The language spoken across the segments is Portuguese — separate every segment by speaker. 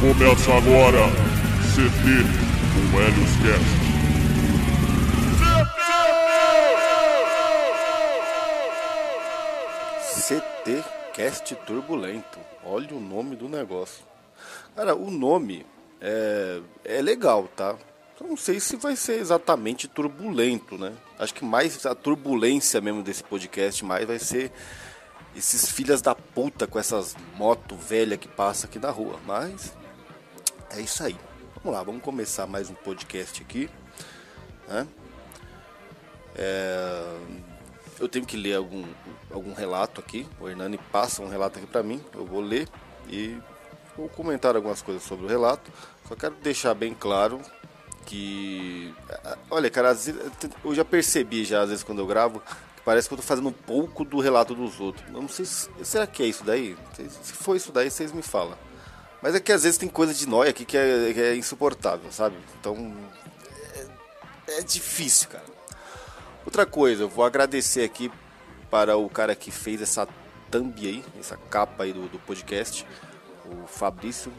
Speaker 1: Começa agora, CT com Helios Cast.
Speaker 2: Cast Turbulento. Olha o nome do negócio. Cara, o nome é, é legal, tá? Eu não sei se vai ser exatamente turbulento, né? Acho que mais a turbulência mesmo desse podcast mais vai ser esses filhas da puta com essas moto velha que passa aqui na rua. Mas é isso aí. Vamos lá, vamos começar mais um podcast aqui. Né? É, eu tenho que ler algum, algum relato aqui. O Hernani passa um relato aqui para mim. Eu vou ler e vou comentar algumas coisas sobre o relato. Só quero deixar bem claro que. Olha, cara, eu já percebi já, às vezes, quando eu gravo, que parece que eu tô fazendo um pouco do relato dos outros. Eu não sei se. Será que é isso daí? Se for isso daí, vocês me falam. Mas é que às vezes tem coisa de nós aqui que é, que é insuportável, sabe? Então. É, é difícil, cara. Outra coisa, eu vou agradecer aqui para o cara que fez essa thumb aí, essa capa aí do, do podcast, o Fabrício.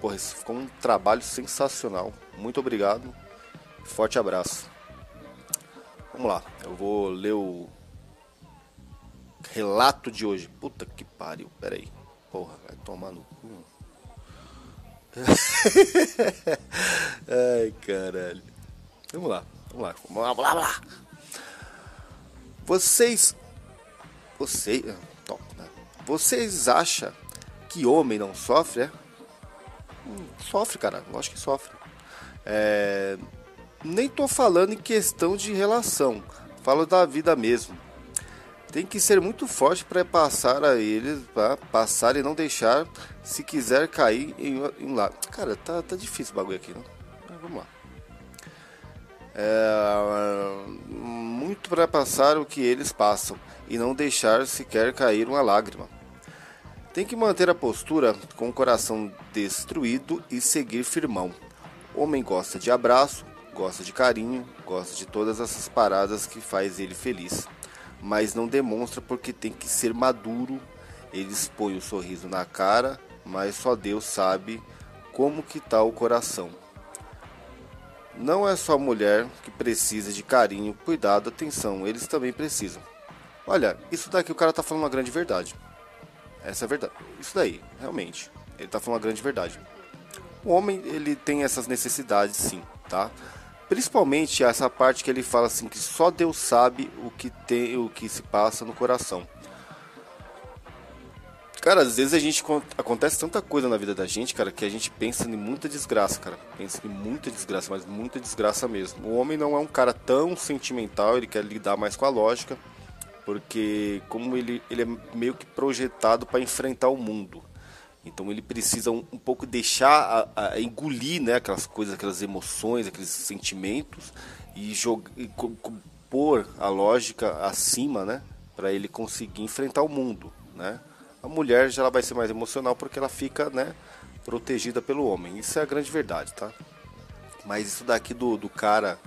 Speaker 2: Porra, esse ficou um trabalho sensacional. Muito obrigado. Forte abraço. Vamos lá, eu vou ler o relato de hoje. Puta que pariu, peraí. Porra, vai tomar no cu. Ai, caralho. Vamos lá, vamos lá, vamos lá, vamos lá. Vamos lá. Vocês. Vocês. Top, né? Vocês acham que homem não sofre, é? Hum, sofre, cara. Lógico que sofre. É, nem tô falando em questão de relação. Falo da vida mesmo. Tem que ser muito forte para passar a eles, para passar e não deixar se quiser cair em, em lá. Cara, tá, tá difícil o bagulho aqui, não? Mas vamos lá. É, muito para passar o que eles passam e não deixar sequer cair uma lágrima. Tem que manter a postura com o coração destruído e seguir firmão. Homem gosta de abraço, gosta de carinho, gosta de todas essas paradas que faz ele feliz, mas não demonstra porque tem que ser maduro. Eles põem o sorriso na cara, mas só Deus sabe como que tá o coração. Não é só a mulher que precisa de carinho, cuidado, atenção, eles também precisam. Olha, isso daqui o cara tá falando uma grande verdade. Essa é a verdade. Isso daí, realmente. Ele tá falando uma grande verdade. O homem, ele tem essas necessidades sim, tá? Principalmente essa parte que ele fala assim que só Deus sabe o que tem, o que se passa no coração. Cara, às vezes a gente acontece tanta coisa na vida da gente, cara, que a gente pensa em muita desgraça, cara. Pensa em muita desgraça, mas muita desgraça mesmo. O homem não é um cara tão sentimental, ele quer lidar mais com a lógica, porque como ele, ele é meio que projetado para enfrentar o mundo. Então ele precisa um, um pouco deixar a, a engolir, né, aquelas coisas, aquelas emoções, aqueles sentimentos e, jogar, e pôr a lógica acima, né, para ele conseguir enfrentar o mundo, né? A mulher já vai ser mais emocional porque ela fica, né, protegida pelo homem. Isso é a grande verdade, tá? Mas isso daqui do, do cara,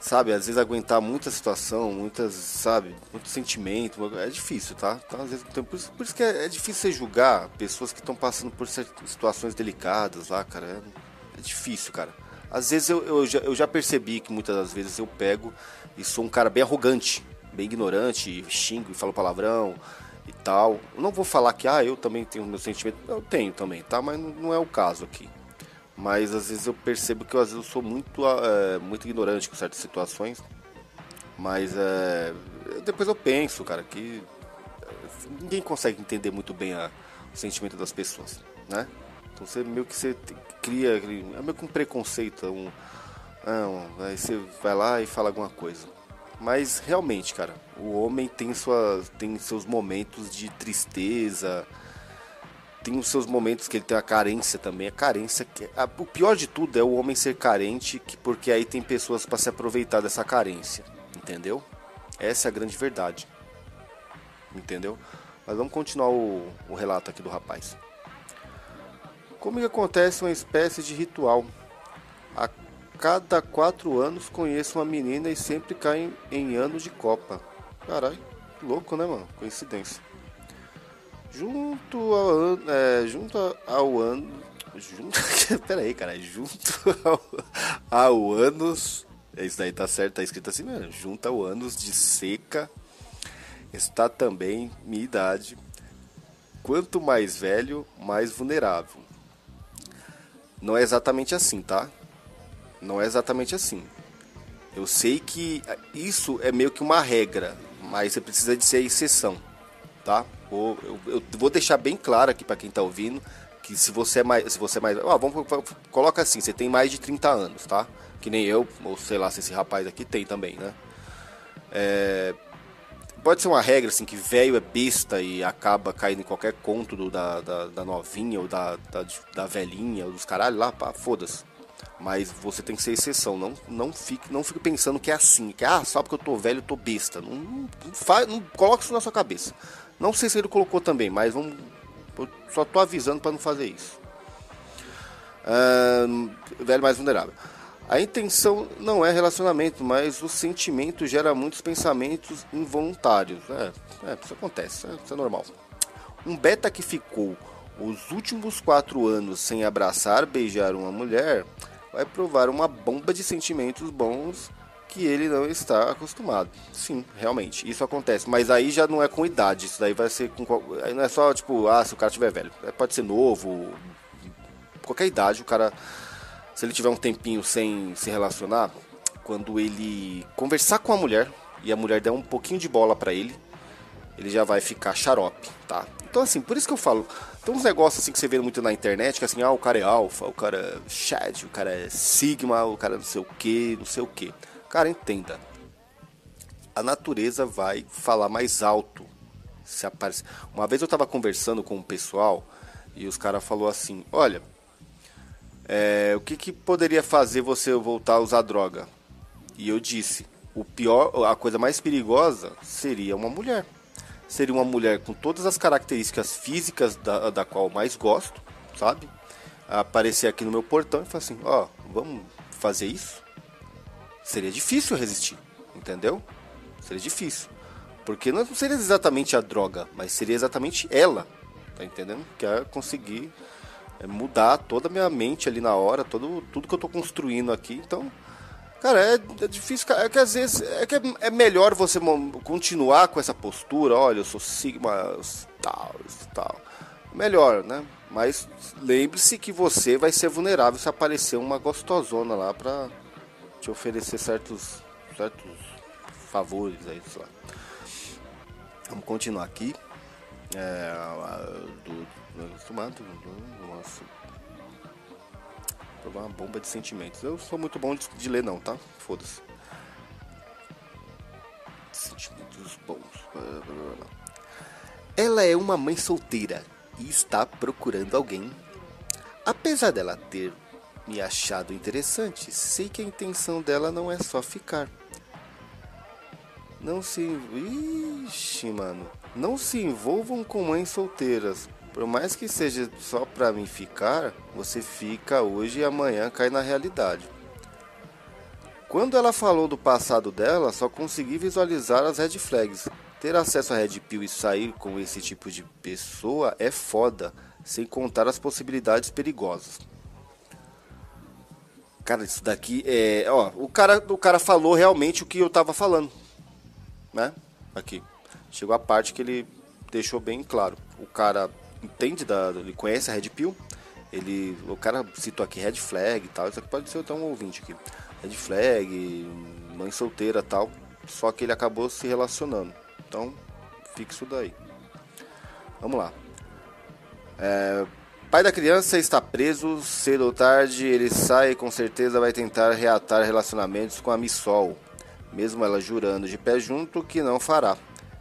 Speaker 2: sabe, às vezes aguentar muita situação, muitas, sabe, muito sentimento, é difícil, tá? Então, às vezes, por, isso, por isso que é, é difícil você julgar pessoas que estão passando por situações delicadas lá, cara. É, é difícil, cara. Às vezes eu, eu, já, eu já percebi que muitas das vezes eu pego e sou um cara bem arrogante, bem ignorante, xingo e falo palavrão e tal. não vou falar que ah, eu também tenho meu sentimento. Eu tenho também, tá? Mas não, é o caso aqui. Mas às vezes eu percebo que eu, às vezes eu sou muito, é, muito ignorante com certas situações. Mas é, depois eu penso, cara, que ninguém consegue entender muito bem a, o sentimento das pessoas, né? Então você meio que você cria, é meio que um preconceito, um, não, aí você vai lá e fala alguma coisa. Mas realmente, cara, o homem tem, sua, tem seus momentos de tristeza, tem os seus momentos que ele tem a carência também. A carência, que, a, o pior de tudo é o homem ser carente, que, porque aí tem pessoas para se aproveitar dessa carência, entendeu? Essa é a grande verdade. Entendeu? Mas vamos continuar o, o relato aqui do rapaz. Como que acontece uma espécie de ritual? A cada quatro anos conheço uma menina e sempre cai em, em anos de Copa. Caralho, louco, né, mano? Coincidência. Junto ao, é, junto ao ano. Junto. Pera aí, cara. Junto ao, ao anos. Isso daí tá certo, tá escrito assim mesmo. Junto ao anos de seca está também minha idade. Quanto mais velho, mais vulnerável. Não é exatamente assim, tá? Não é exatamente assim. Eu sei que isso é meio que uma regra, mas você precisa de ser exceção, tá? Eu, eu vou deixar bem claro aqui para quem está ouvindo que se você é mais, se você é mais, vamos coloca assim, você tem mais de 30 anos, tá? Que nem eu, ou sei lá se esse rapaz aqui tem também, né? É, pode ser uma regra assim que velho é besta e acaba caindo em qualquer conto do, da, da, da, novinha ou da, da, da velhinha ou dos caralho lá, pá, foda-se. Mas você tem que ser exceção, não, não, fique, não fique pensando que é assim, que ah, só porque eu tô velho eu tô besta. Não, não, faz, não coloque isso na sua cabeça. Não sei se ele colocou também, mas vamos, só tô avisando para não fazer isso. Uh, velho mais vulnerável. A intenção não é relacionamento, mas o sentimento gera muitos pensamentos involuntários. É, é isso acontece, é, isso é normal. Um beta que ficou os últimos quatro anos sem abraçar, beijar uma mulher, vai provar uma bomba de sentimentos bons que ele não está acostumado. Sim, realmente, isso acontece. Mas aí já não é com idade, isso daí vai ser com. Aí não é só tipo, ah, se o cara tiver velho. É, pode ser novo, qualquer idade, o cara. Se ele tiver um tempinho sem se relacionar, quando ele conversar com a mulher e a mulher der um pouquinho de bola para ele, ele já vai ficar xarope, tá? Então assim, por isso que eu falo, tem uns negócios assim que você vê muito na internet, que assim, ah, o cara é alfa, o cara é Chad, o cara é Sigma, o cara é não sei o que, não sei o que. Cara, entenda. A natureza vai falar mais alto se aparece. Uma vez eu estava conversando com um pessoal e os caras falou assim: Olha, é, o que, que poderia fazer você voltar a usar droga? E eu disse: o pior, a coisa mais perigosa seria uma mulher. Seria uma mulher com todas as características físicas da, da qual mais gosto, sabe? Aparecer aqui no meu portão e falar assim: Ó, oh, vamos fazer isso? seria difícil resistir, entendeu? Seria difícil. Porque não seria exatamente a droga, mas seria exatamente ela, tá entendendo? Que é conseguir é, mudar toda a minha mente ali na hora, todo, tudo que eu tô construindo aqui. Então, cara, é, é difícil. É que às vezes é, que é, é melhor você continuar com essa postura. Olha, eu sou Sigma, tal, tal. Melhor, né? Mas lembre-se que você vai ser vulnerável se aparecer uma gostosona lá pra te oferecer certos, certos favores aí, sei lá. Vamos continuar aqui. É, do, do, do, nossa, uma bomba de sentimentos. Eu sou muito bom de, de ler não, tá? Foda-se. Sentimentos bons. Ela é uma mãe solteira e está procurando alguém. Apesar dela ter me achado interessante, sei que a intenção dela não é só ficar. Não se. Ixi, mano. Não se envolvam com mães solteiras. Por mais que seja só pra mim ficar, você fica hoje e amanhã cai na realidade. Quando ela falou do passado dela, só consegui visualizar as red flags. Ter acesso a Red Pill e sair com esse tipo de pessoa é foda, sem contar as possibilidades perigosas. Cara, isso daqui é. Ó, o cara, o cara falou realmente o que eu tava falando. Né? Aqui. Chegou a parte que ele deixou bem claro. O cara entende da. Ele conhece a Red Pill. Ele. O cara citou aqui Red Flag e tal. Isso aqui pode ser até um ouvinte aqui. Red Flag, mãe solteira tal. Só que ele acabou se relacionando. Então, isso daí. Vamos lá. É, Pai da criança está preso, cedo ou tarde ele sai e com certeza vai tentar reatar relacionamentos com a Missol, mesmo ela jurando de pé junto que não fará.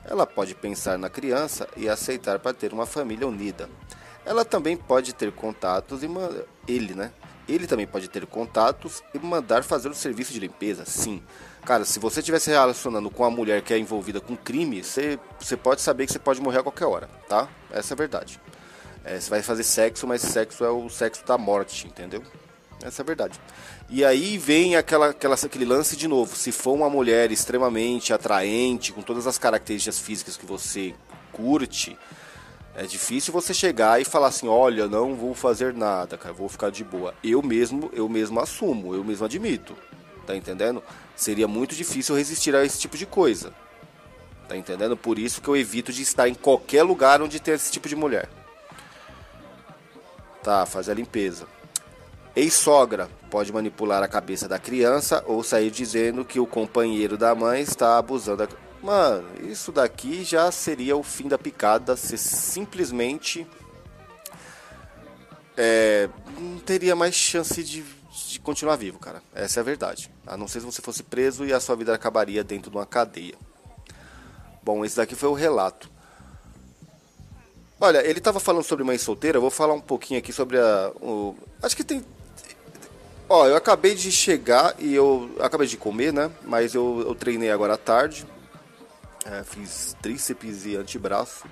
Speaker 2: Ela pode pensar na criança e aceitar para ter uma família unida. Ela também pode ter contatos e ele, né? Ele também pode ter contatos e mandar fazer o serviço de limpeza, sim. Cara, se você estiver se relacionando com a mulher que é envolvida com crime, você, você pode saber que você pode morrer a qualquer hora, tá? Essa é a verdade. É, você vai fazer sexo, mas sexo é o sexo da morte, entendeu? Essa é a verdade. E aí vem aquela, aquela, aquele lance de novo. Se for uma mulher extremamente atraente, com todas as características físicas que você curte, é difícil você chegar e falar assim, olha, não vou fazer nada, cara, vou ficar de boa. Eu mesmo, eu mesmo assumo, eu mesmo admito. Tá entendendo? Seria muito difícil resistir a esse tipo de coisa. Tá entendendo? Por isso que eu evito de estar em qualquer lugar onde tem esse tipo de mulher. Tá, fazer a limpeza. Ex-sogra pode manipular a cabeça da criança ou sair dizendo que o companheiro da mãe está abusando. Da... Mano, isso daqui já seria o fim da picada se simplesmente é, não teria mais chance de, de, continuar vivo, cara. Essa é a verdade. A não ser se você fosse preso e a sua vida acabaria dentro de uma cadeia. Bom, esse daqui foi o relato. Olha, ele estava falando sobre mãe solteira. Eu vou falar um pouquinho aqui sobre a. O... Acho que tem. Ó, eu acabei de chegar e eu acabei de comer, né? Mas eu, eu treinei agora à tarde. É, fiz tríceps e antebraço.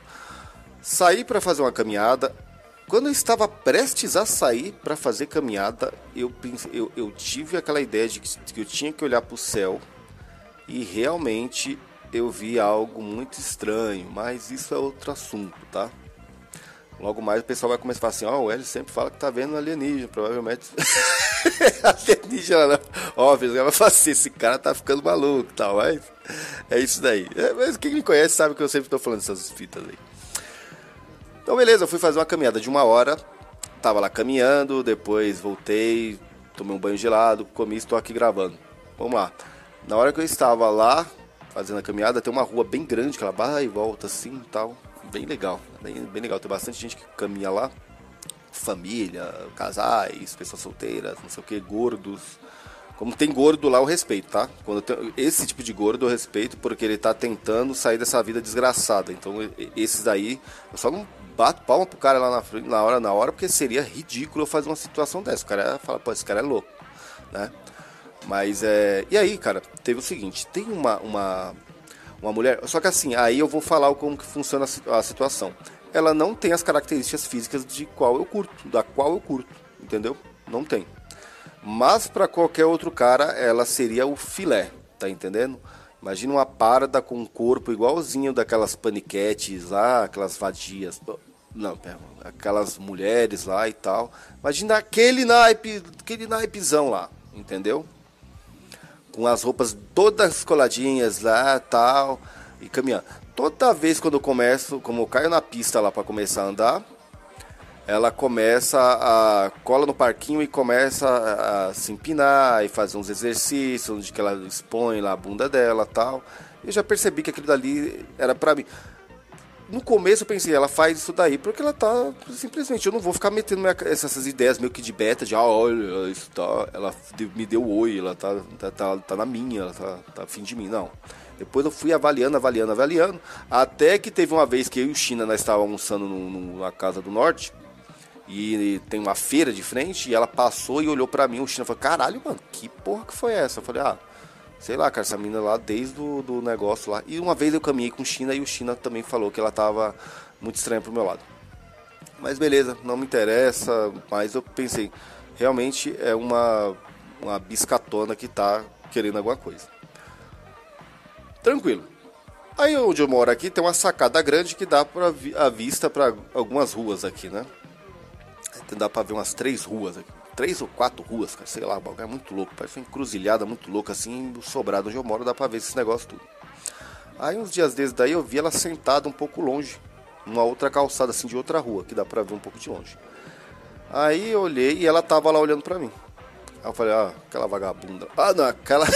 Speaker 2: Saí para fazer uma caminhada. Quando eu estava prestes a sair para fazer caminhada, eu, eu, eu tive aquela ideia de que eu tinha que olhar para o céu e realmente eu vi algo muito estranho, mas isso é outro assunto, tá? Logo mais o pessoal vai começar a falar assim, ó, oh, o Hélio sempre fala que tá vendo alienígena, provavelmente. alienígena não. Óbvio, vai falar assim, esse cara tá ficando maluco e tal, mas é isso daí. É, mas quem me conhece sabe que eu sempre tô falando dessas fitas aí. Então beleza, eu fui fazer uma caminhada de uma hora, tava lá caminhando, depois voltei, tomei um banho gelado, comi e estou aqui gravando. Vamos lá. Na hora que eu estava lá, fazendo a caminhada, tem uma rua bem grande, que ela vai e volta assim e tal bem legal, bem, bem legal. Tem bastante gente que caminha lá, família, casais, pessoas solteiras, não sei o que, gordos. Como tem gordo lá, eu respeito, tá? Quando tenho, esse tipo de gordo eu respeito porque ele tá tentando sair dessa vida desgraçada. Então, esses daí, eu só não bato palma pro cara lá na, na hora, na hora, porque seria ridículo eu fazer uma situação dessa. O cara fala, pô, esse cara é louco, né? Mas é. E aí, cara, teve o seguinte: tem uma, uma, uma mulher. Só que assim, aí eu vou falar como que funciona a situação. Ela não tem as características físicas de qual eu curto, da qual eu curto, entendeu? Não tem. Mas para qualquer outro cara, ela seria o filé, tá entendendo? Imagina uma parda com um corpo igualzinho daquelas paniquetes lá, aquelas vadias. Não, pera, aquelas mulheres lá e tal. Imagina aquele naipe, aquele naipezão lá, entendeu? com as roupas todas coladinhas lá tal, e caminhando. Toda vez quando eu começo, como eu caio na pista lá para começar a andar, ela começa a cola no parquinho e começa a, se empinar e fazer uns exercícios onde que ela expõe lá a bunda dela tal. Eu já percebi que aquilo dali era para mim no começo eu pensei, ela faz isso daí porque ela tá simplesmente, eu não vou ficar metendo minha, essas ideias meio que de beta, de ah, olha, isso tá, ela me deu oi, ela tá, tá, tá, tá na minha, ela tá, tá afim de mim, não. Depois eu fui avaliando, avaliando, avaliando, até que teve uma vez que eu e o China nós estávamos almoçando na casa do norte, e tem uma feira de frente, e ela passou e olhou para mim, o China falou, caralho, mano, que porra que foi essa? Eu falei, ah, Sei lá, cara, essa mina lá desde o do negócio lá. E uma vez eu caminhei com o China e o China também falou que ela tava muito estranha pro meu lado. Mas beleza, não me interessa, mas eu pensei, realmente é uma, uma biscatona que tá querendo alguma coisa. Tranquilo. Aí onde eu moro aqui tem uma sacada grande que dá pra a vista para algumas ruas aqui, né? Dá pra ver umas três ruas aqui três ou quatro ruas, cara, sei lá, o é muito louco, parece uma encruzilhada muito louca, assim, sobrado onde eu moro, dá pra ver esse negócio tudo. Aí uns dias desses daí eu vi ela sentada um pouco longe, numa outra calçada, assim, de outra rua, que dá pra ver um pouco de longe. Aí eu olhei e ela tava lá olhando pra mim. Aí eu falei, ah, aquela vagabunda. Ah, não, aquela.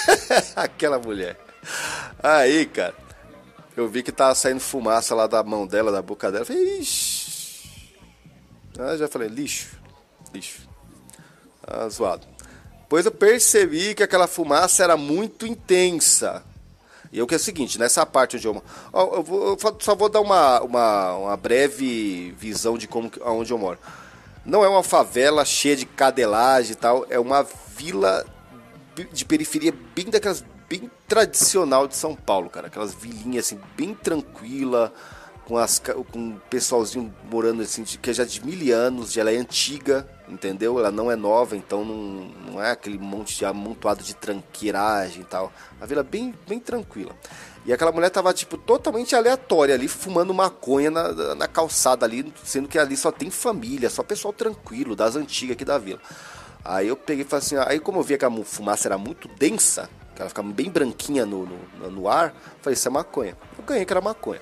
Speaker 2: aquela mulher. Aí, cara, eu vi que tava saindo fumaça lá da mão dela, da boca dela. Eu falei, ixi. Aí eu já falei, lixo, lixo ah, zoado. Pois eu percebi que aquela fumaça era muito intensa. E o que é o seguinte, nessa parte onde eu, eu, vou, eu só vou dar uma, uma, uma breve visão de como onde eu moro. Não é uma favela cheia de cadelagem e tal, é uma vila de periferia bem daquelas bem tradicional de São Paulo, cara, aquelas vilinhas assim bem tranquila, com as com um pessoalzinho morando assim que é já de mil anos, ela é antiga, entendeu? Ela não é nova, então não, não é aquele monte de amontoado de tranqueiragem e tal. A vila bem bem tranquila. E aquela mulher tava, tipo, totalmente aleatória ali, fumando maconha na, na calçada ali, sendo que ali só tem família, só pessoal tranquilo, das antigas aqui da vila. Aí eu peguei e falei assim, aí como eu via que a fumaça era muito densa, ela ficava bem branquinha no, no, no ar, falei, isso é maconha. Eu ganhei que era maconha.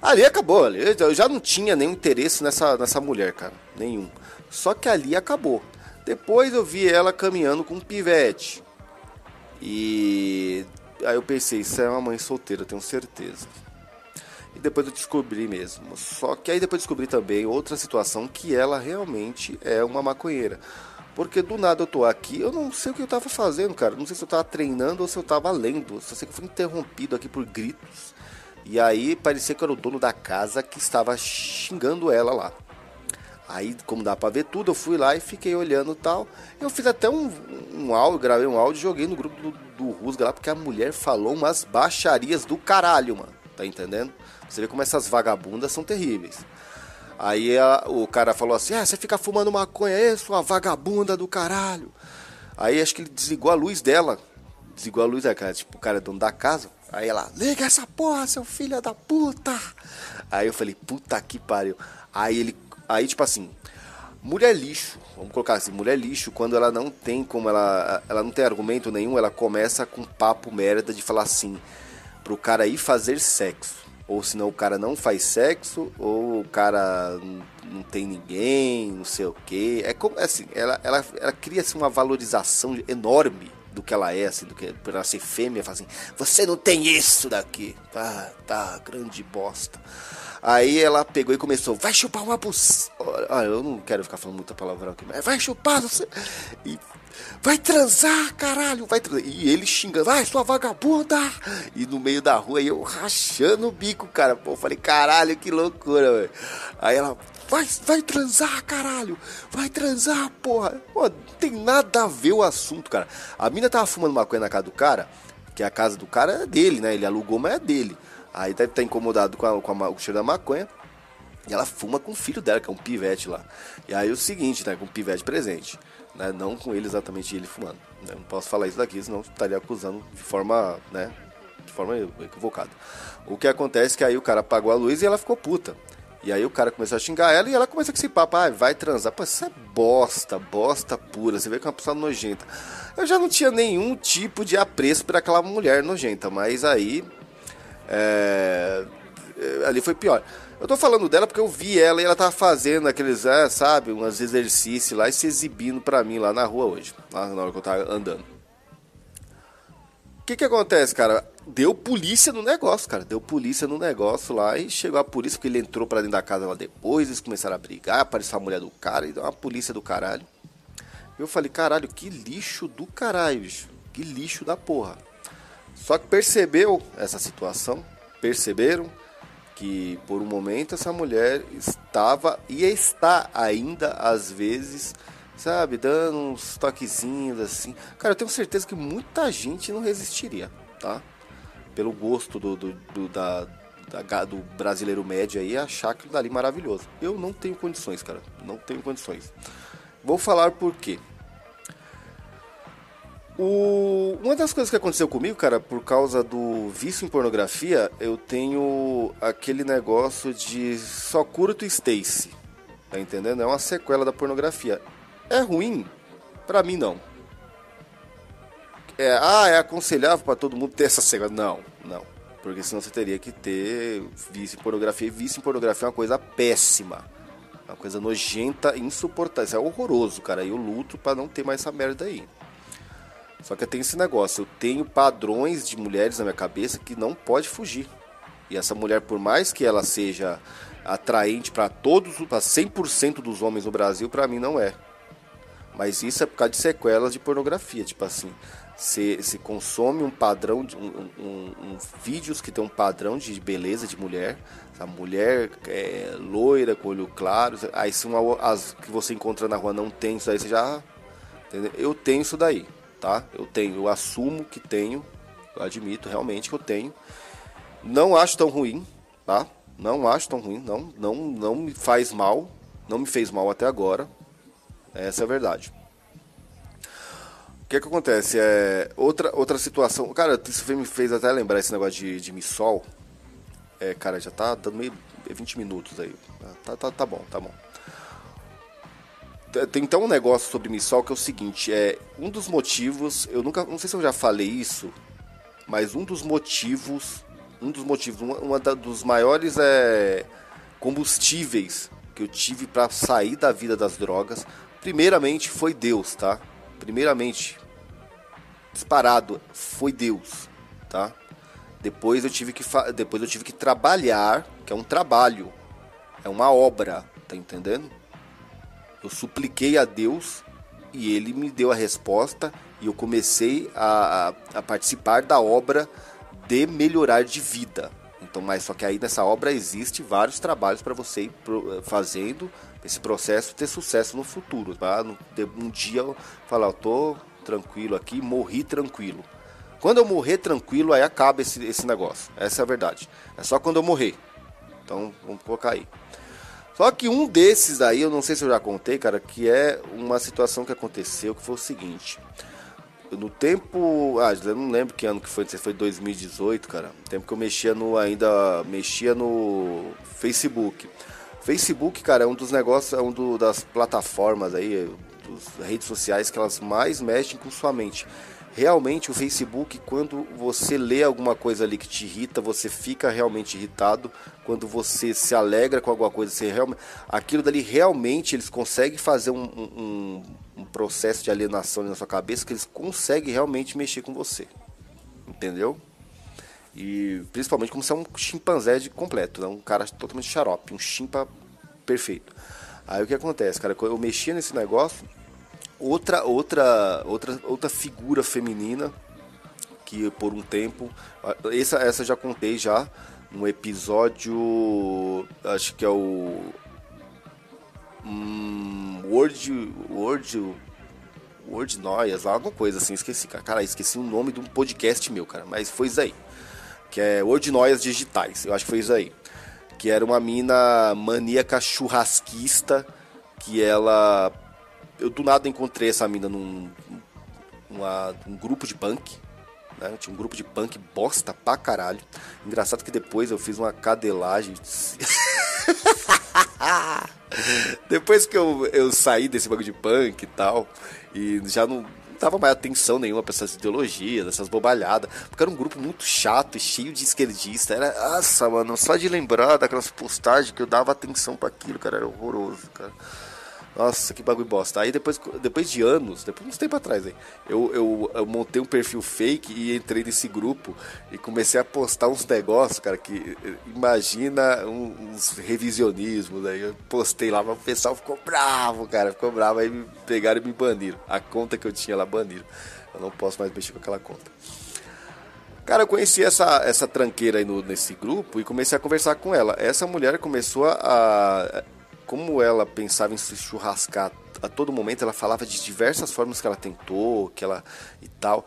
Speaker 2: Ali acabou, ali, eu já não tinha nenhum interesse nessa, nessa mulher, cara, nenhum. Só que ali acabou. Depois eu vi ela caminhando com um pivete. E Aí eu pensei, isso é uma mãe solteira, tenho certeza. E depois eu descobri mesmo. Só que aí depois descobri também outra situação que ela realmente é uma maconheira. Porque do nada eu tô aqui, eu não sei o que eu tava fazendo, cara. Não sei se eu tava treinando ou se eu tava lendo. Só sei que eu fui interrompido aqui por gritos. E aí parecia que era o dono da casa que estava xingando ela lá. Aí, como dá pra ver tudo, eu fui lá e fiquei olhando tal. Eu fiz até um, um áudio, gravei um áudio e joguei no grupo do, do Rusga lá, porque a mulher falou umas baixarias do caralho, mano. Tá entendendo? Você vê como essas vagabundas são terríveis. Aí a, o cara falou assim: Ah, você fica fumando maconha aí, sua vagabunda do caralho. Aí acho que ele desligou a luz dela. Desligou a luz, é, cara, tipo, o cara é dono da casa. Aí ela, liga essa porra, seu filho da puta. Aí eu falei, puta que pariu. Aí ele Aí, tipo assim, mulher lixo, vamos colocar assim, mulher lixo, quando ela não tem como ela. Ela não tem argumento nenhum, ela começa com papo merda de falar assim, pro cara ir fazer sexo. Ou senão o cara não faz sexo, ou o cara não tem ninguém, não sei o que. É como assim, ela, ela, ela cria assim, uma valorização enorme do que ela é, assim, do que por ela ser fêmea, fala assim, você não tem isso daqui. Tá, tá, grande bosta. Aí ela pegou e começou, vai chupar uma buceta. Ah, eu não quero ficar falando muita palavrão aqui, mas vai chupar, você. E vai transar, caralho, vai transar. E ele xingando, vai, sua vagabunda. E no meio da rua, eu rachando o bico, cara. Pô, falei, caralho, que loucura, velho. Aí ela, vai, vai transar, caralho, vai transar, porra. Pô, não tem nada a ver o assunto, cara. A mina tava fumando maconha na casa do cara, que a casa do cara é dele, né? Ele alugou, mas é dele. Aí deve estar incomodado com, a, com, a, o cheiro da maconha. E ela fuma com o filho dela, que é um pivete lá. E aí o seguinte, né? Com o pivete presente. Né, não com ele exatamente ele fumando. Né, não posso falar isso daqui, senão estaria acusando de forma, né? De forma equivocada. O que acontece é que aí o cara apagou a luz e ela ficou puta. E aí o cara começou a xingar ela e ela começa com esse papo, ah, vai transar. Pô, isso é bosta, bosta pura. Você vê que é uma pessoa nojenta. Eu já não tinha nenhum tipo de apreço para aquela mulher nojenta, mas aí é, é, ali foi pior. Eu tô falando dela porque eu vi ela e ela tava fazendo aqueles, é, sabe, uns exercícios lá e se exibindo pra mim lá na rua hoje, lá na hora que eu tava andando. O que que acontece, cara? Deu polícia no negócio, cara. Deu polícia no negócio lá e chegou a polícia porque ele entrou pra dentro da casa lá depois, eles começaram a brigar, apareceu a mulher do cara e deu uma polícia do caralho. Eu falei, caralho, que lixo do caralho, bicho. Que lixo da porra. Só que percebeu essa situação, perceberam que por um momento essa mulher estava e está ainda às vezes, sabe, dando uns toquezinhos assim. Cara, eu tenho certeza que muita gente não resistiria, tá? Pelo gosto do, do, do da, da, do brasileiro médio aí achar aquilo dali maravilhoso. Eu não tenho condições, cara. Não tenho condições. Vou falar por quê. O... Uma das coisas que aconteceu comigo, cara, por causa do vício em pornografia, eu tenho aquele negócio de só curto Stacy. Tá entendendo? É uma sequela da pornografia. É ruim? Pra mim, não. É, ah, é aconselhável para todo mundo ter essa sequela? Não, não. Porque senão você teria que ter vício em pornografia. E vício em pornografia é uma coisa péssima. É uma coisa nojenta, insuportável. Isso é horroroso, cara. E eu luto para não ter mais essa merda aí. Só que eu tenho esse negócio, eu tenho padrões de mulheres na minha cabeça que não pode fugir. E essa mulher, por mais que ela seja atraente para todos, para 100% dos homens no Brasil, para mim não é. Mas isso é por causa de sequelas de pornografia, tipo assim. Você consome um padrão, de, um, um, um, vídeos que tem um padrão de beleza de mulher, a mulher é, loira, com olho claro, aí se uma, as que você encontra na rua não tem isso aí, você já. Entendeu? Eu tenho isso daí, tá? Eu tenho, eu assumo que tenho, eu admito realmente que eu tenho. Não acho tão ruim, tá? Não acho tão ruim, não, não, não me faz mal, não me fez mal até agora. Essa é a verdade. O que, é que acontece? É, outra, outra situação. Cara, isso me fez até lembrar esse negócio de, de missol. É, cara, já tá dando meio 20 minutos aí. Tá, tá, tá bom, tá bom. Tem então um negócio sobre missol que é o seguinte, é um dos motivos, eu nunca, não sei se eu já falei isso, mas um dos motivos, um dos motivos, uma, uma da, dos maiores é, combustíveis que eu tive para sair da vida das drogas, primeiramente foi Deus, tá? primeiramente, disparado, foi Deus, tá? Depois eu tive que depois eu tive que trabalhar, que é um trabalho, é uma obra, tá entendendo? Eu supliquei a Deus e ele me deu a resposta e eu comecei a, a, a participar da obra de melhorar de vida. Então, mas só que aí nessa obra existe vários trabalhos para você ir fazendo esse processo ter sucesso no futuro. Tá? Um dia falar, eu tô tranquilo aqui, morri tranquilo. Quando eu morrer tranquilo, aí acaba esse, esse negócio. Essa é a verdade. É só quando eu morrer. Então, vamos colocar aí. Só que um desses aí, eu não sei se eu já contei, cara, que é uma situação que aconteceu, que foi o seguinte. No tempo. Ah, eu não lembro que ano que foi, se foi 2018, cara. No tempo que eu mexia no. ainda mexia no Facebook. Facebook, cara, é um dos negócios, é um do, das plataformas aí, das redes sociais que elas mais mexem com sua mente. Realmente o Facebook, quando você lê alguma coisa ali que te irrita, você fica realmente irritado. Quando você se alegra com alguma coisa, você realmente, aquilo dali realmente eles conseguem fazer um, um, um processo de alienação na sua cabeça que eles conseguem realmente mexer com você. Entendeu? E principalmente como se é um chimpanzé de completo, né? um cara totalmente xarope, um chimpa perfeito. Aí o que acontece, cara? Eu mexia nesse negócio, outra outra outra outra figura feminina que por um tempo, essa essa já contei já no episódio, acho que é o hum, Word Word Word Noias, alguma coisa assim, esqueci, cara. Esqueci o nome de um podcast meu, cara, mas foi isso aí que é Ordinóias Digitais. Eu acho que foi isso aí. Que era uma mina maníaca churrasquista, que ela. Eu do nada encontrei essa mina num uma, um grupo de punk. Né? Tinha um grupo de punk bosta pra caralho. Engraçado que depois eu fiz uma cadelagem. depois que eu, eu saí desse bagulho de punk e tal, e já não dava mais atenção nenhuma pra essas ideologias, essas bobalhadas. Porque era um grupo muito chato e cheio de esquerdista. Era, nossa, mano, só de lembrar daquelas postagens que eu dava atenção para aquilo, cara, era horroroso, cara. Nossa, que bagulho bosta. Aí depois, depois de anos, depois uns tempo atrás, aí, eu, eu, eu, montei um perfil fake e entrei nesse grupo e comecei a postar uns negócios, cara, que imagina uns revisionismos. Aí eu postei lá, mas o pessoal ficou bravo, cara, ficou bravo. Aí me pegaram e me baniram. A conta que eu tinha lá baniram. Eu não posso mais mexer com aquela conta. Cara, eu conheci essa, essa tranqueira aí no, nesse grupo e comecei a conversar com ela. Essa mulher começou a, como ela pensava em se churrascar a todo momento, ela falava de diversas formas que ela tentou, que ela e tal.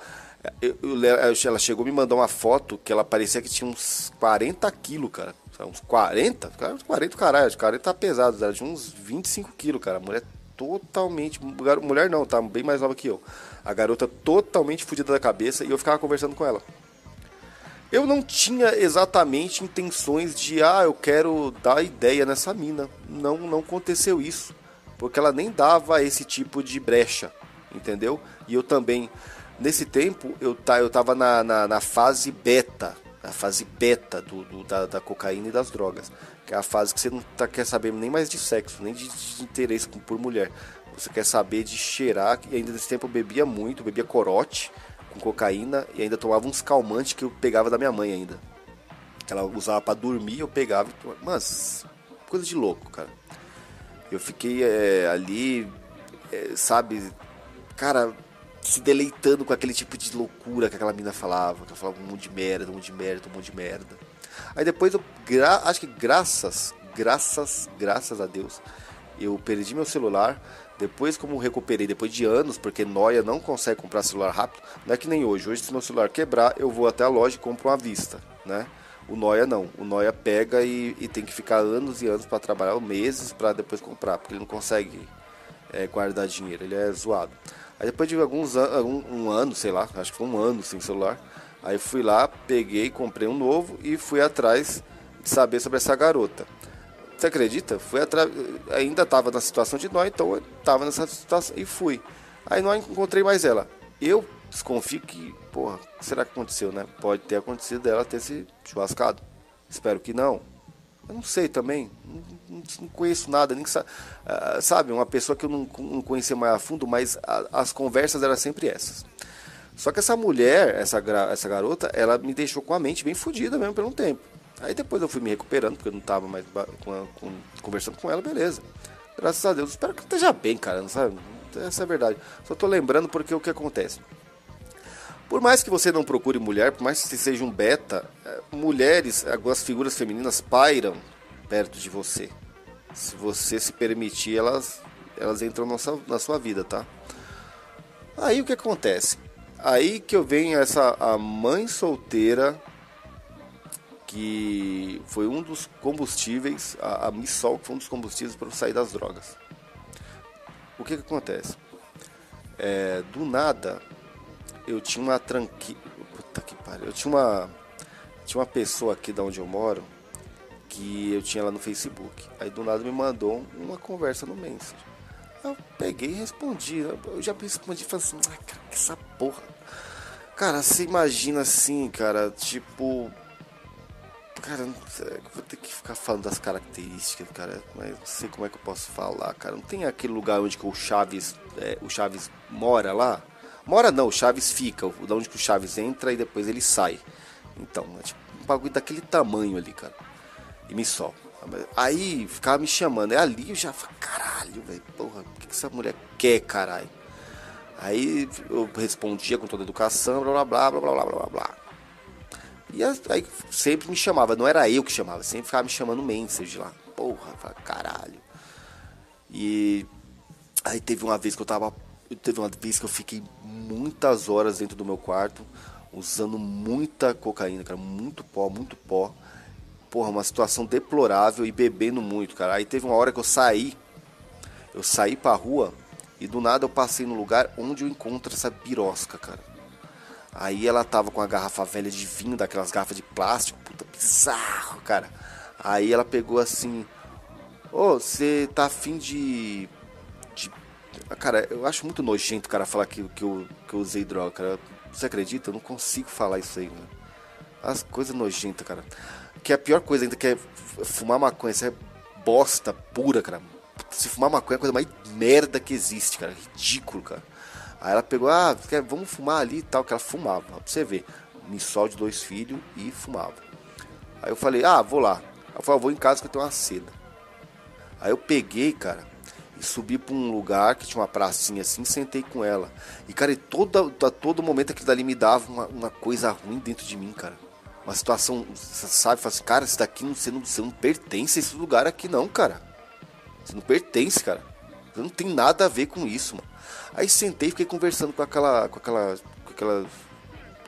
Speaker 2: Eu, eu, ela chegou a me mandar uma foto que ela parecia que tinha uns 40 quilos, cara. Uns 40? 40 caralho, 40 tá pesado, ela tinha uns 25 quilos, cara. A mulher totalmente. Mulher não, tá bem mais nova que eu. A garota totalmente fodida da cabeça e eu ficava conversando com ela. Eu não tinha exatamente intenções de, ah, eu quero dar ideia nessa mina. Não, não aconteceu isso. Porque ela nem dava esse tipo de brecha, entendeu? E eu também, nesse tempo, eu, tá, eu tava na, na, na fase beta, a fase beta do, do da, da, cocaína e das drogas. Que é a fase que você não tá, quer saber nem mais de sexo, nem de, de interesse por mulher. Você quer saber de cheirar, e ainda nesse tempo eu bebia muito, bebia corote com cocaína e ainda tomava uns calmantes que eu pegava da minha mãe ainda. Ela usava para dormir, eu pegava Mas, coisa de louco, cara. Eu fiquei é, ali é, sabe, cara, se deleitando com aquele tipo de loucura que aquela mina falava, que ela falava um monte de merda, um monte de merda, um monte de merda. Aí depois eu, acho que graças, graças, graças a Deus, eu perdi meu celular. Depois, como recuperei depois de anos, porque Noia não consegue comprar celular rápido, não é que nem hoje. Hoje, se meu celular quebrar, eu vou até a loja e compro uma vista, né? O Noia não. O Noia pega e, e tem que ficar anos e anos para trabalhar, meses para depois comprar, porque ele não consegue é, guardar dinheiro, ele é zoado. Aí depois de alguns um, um ano, sei lá, acho que foi um ano sem celular, aí fui lá, peguei, comprei um novo e fui atrás de saber sobre essa garota. Você acredita? Fui atrás, ainda estava na situação de nó, então estava nessa situação e fui. Aí não encontrei mais ela. Eu desconfio que, porra, será que aconteceu, né? Pode ter acontecido dela ter se churrascado. Espero que não. Eu não sei também. Não, não conheço nada, nem uh, sabe, uma pessoa que eu não, não conhecia mais a fundo, mas a, as conversas eram sempre essas. Só que essa mulher, essa, essa garota, ela me deixou com a mente bem fodida mesmo por um tempo. Aí depois eu fui me recuperando, porque eu não tava mais com, com, conversando com ela, beleza. Graças a Deus. Espero que esteja bem, cara, não sabe? Essa é a verdade. Só tô lembrando porque o que acontece. Por mais que você não procure mulher, por mais que você seja um beta, é, mulheres, algumas figuras femininas pairam perto de você. Se você se permitir, elas, elas entram na sua, na sua vida, tá? Aí o que acontece? Aí que eu venho essa a mãe solteira que foi um dos combustíveis, a, a Missol foi um dos combustíveis para eu sair das drogas. O que que acontece? É, do nada, eu tinha uma tranquila. Puta que pariu. Eu tinha uma. Tinha uma pessoa aqui da onde eu moro que eu tinha lá no Facebook. Aí do nada me mandou uma conversa no Messenger. Eu peguei e respondi. Eu já respondi e falei assim, ah, cara, que essa porra. Cara, você imagina assim, cara, tipo. Cara, vou ter que ficar falando das características, cara. Mas não sei como é que eu posso falar, cara. Não tem aquele lugar onde o Chaves, é, o Chaves mora lá? Mora não, o Chaves fica, da onde que o Chaves entra e depois ele sai. Então, é tipo um bagulho daquele tamanho ali, cara. E me só. Aí ficava me chamando. É ali eu já falei, caralho, velho, porra, o que, que essa mulher quer, caralho? Aí eu respondia com toda educação, blá blá blá blá blá blá blá blá. E aí sempre me chamava, não era eu que chamava, sempre ficava me chamando message lá. Porra, caralho. E aí teve uma vez que eu tava. Teve uma vez que eu fiquei muitas horas dentro do meu quarto, usando muita cocaína, cara, muito pó, muito pó. Porra, uma situação deplorável e bebendo muito, cara. Aí teve uma hora que eu saí, eu saí pra rua e do nada eu passei no lugar onde eu encontro essa birosca, cara. Aí ela tava com a garrafa velha de vinho, daquelas garrafas de plástico, puta, bizarro, cara. Aí ela pegou assim: Ô, oh, você tá afim de Cara, eu acho muito nojento o cara falar que, que, eu, que eu usei droga, cara. Você acredita? Eu não consigo falar isso aí, mano. As coisas nojentas, cara. Que é a pior coisa ainda que é fumar maconha. Isso é bosta pura, cara. Se fumar maconha é a coisa mais merda que existe, cara. Ridículo, cara. Aí ela pegou, ah, vamos fumar ali e tal, que ela fumava. Pra você ver. Missol de dois filhos e fumava. Aí eu falei, ah, vou lá. Ela falou, ah, vou em casa que eu tenho uma seda. Aí eu peguei, cara e subi para um lugar que tinha uma pracinha assim, sentei com ela. E, cara, e todo, a todo momento aquilo dali me dava uma, uma coisa ruim dentro de mim, cara. Uma situação, você sabe, fala assim, cara, isso daqui não, você, não, você não pertence a esse lugar aqui não, cara. Você não pertence, cara. Você não tem nada a ver com isso, mano. Aí sentei e fiquei conversando com aquela. com aquela. com aquela.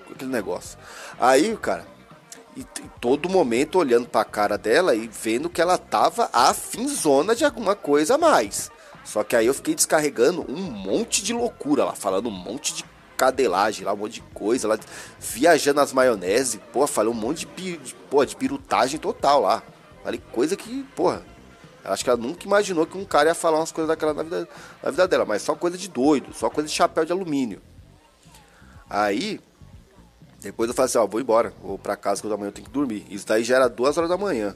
Speaker 2: com aquele negócio. Aí, cara, e, todo momento olhando pra cara dela e vendo que ela tava afinzona de alguma coisa a mais. Só que aí eu fiquei descarregando um monte de loucura lá, falando um monte de cadelagem lá, um monte de coisa lá, viajando nas maionese, pô, falei um monte de, de, pô, de pirutagem total lá. Falei coisa que, porra, acho que ela nunca imaginou que um cara ia falar umas coisas daquela na vida, na vida dela, mas só coisa de doido, só coisa de chapéu de alumínio. Aí, depois eu falei assim, ó, vou embora, vou pra casa que amanhã eu tenho que dormir. Isso daí já era duas horas da manhã.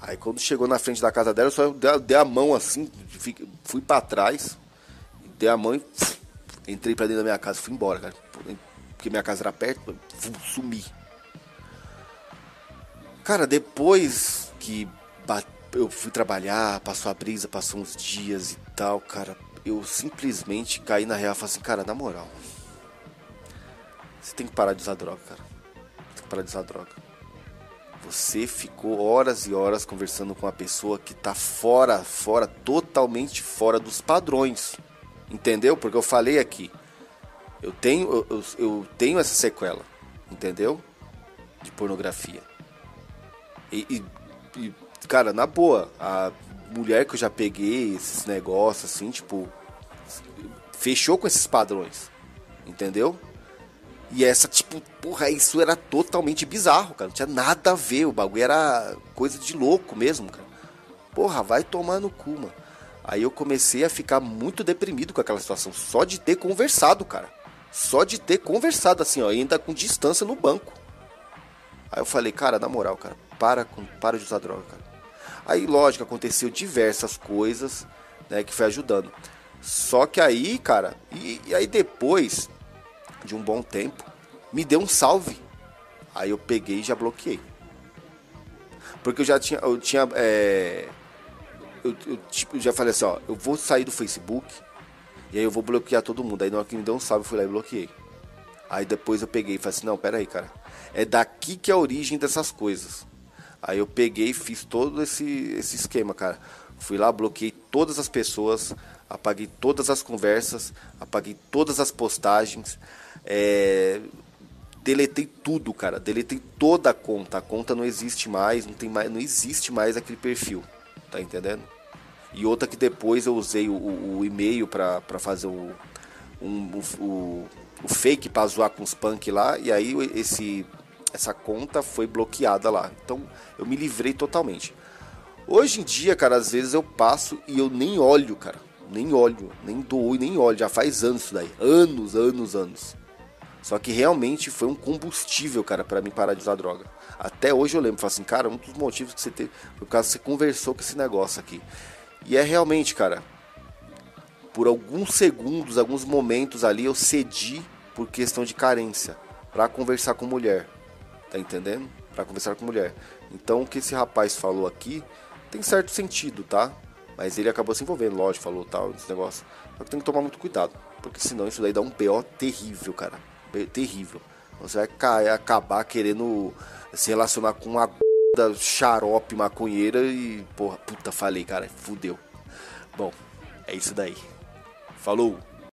Speaker 2: Aí quando chegou na frente da casa dela, eu só dei, a mão assim, fui para trás, dei a mão e entrei para dentro da minha casa, fui embora, cara. Porque minha casa era perto, sumi. Cara, depois que eu fui trabalhar, passou a brisa, passou uns dias e tal, cara, eu simplesmente caí na real e falei assim, cara, na moral. Você tem que parar de usar droga, cara. Tem que parar de usar droga. Você ficou horas e horas conversando com uma pessoa que tá fora, fora, totalmente fora dos padrões. Entendeu? Porque eu falei aqui. Eu tenho, eu, eu tenho essa sequela. Entendeu? De pornografia. E, e, e, cara, na boa, a mulher que eu já peguei, esses negócios assim, tipo, fechou com esses padrões. Entendeu? E essa, tipo, porra, isso era totalmente bizarro, cara. Não tinha nada a ver. O bagulho era coisa de louco mesmo, cara. Porra, vai tomar no cu, mano. Aí eu comecei a ficar muito deprimido com aquela situação. Só de ter conversado, cara. Só de ter conversado, assim, ó, ainda com distância no banco. Aí eu falei, cara, na moral, cara, para, com, para de usar droga, cara. Aí, lógico, aconteceu diversas coisas, né, que foi ajudando. Só que aí, cara, e, e aí depois de um bom tempo, me deu um salve. Aí eu peguei e já bloqueei. Porque eu já tinha. Eu tinha. É, eu, eu, tipo, já falei assim, ó, eu vou sair do Facebook e aí eu vou bloquear todo mundo. Aí na hora que me deu um salve, eu fui lá e bloqueei. Aí depois eu peguei e falei assim, não, pera aí, cara. É daqui que é a origem dessas coisas. Aí eu peguei e fiz todo esse, esse esquema, cara. Fui lá, bloqueei todas as pessoas, apaguei todas as conversas, apaguei todas as postagens, é, deletei tudo, cara. Deletei toda a conta. A conta não existe mais, não tem mais, não existe mais aquele perfil. Tá entendendo? E outra que depois eu usei o, o, o e-mail para fazer o, um, o, o, fake para zoar com os punk lá. E aí esse, essa conta foi bloqueada lá. Então eu me livrei totalmente. Hoje em dia, cara, às vezes eu passo e eu nem olho, cara. Nem olho, nem dou, nem olho. Já faz anos isso daí. Anos, anos, anos. Só que realmente foi um combustível, cara, para mim parar de usar droga. Até hoje eu lembro, falo assim, cara, um dos motivos que você teve por causa que você conversou com esse negócio aqui. E é realmente, cara, por alguns segundos, alguns momentos ali eu cedi por questão de carência para conversar com mulher. Tá entendendo? Para conversar com mulher. Então o que esse rapaz falou aqui tem certo sentido, tá? Mas ele acabou se envolvendo, lógico, falou tal, esse negócio. Só que tem que tomar muito cuidado, porque senão isso daí dá um BO terrível, cara terrível. Você vai cair, acabar querendo se relacionar com uma da xarope maconheira e, porra, puta, falei, cara, fudeu. Bom, é isso daí. Falou!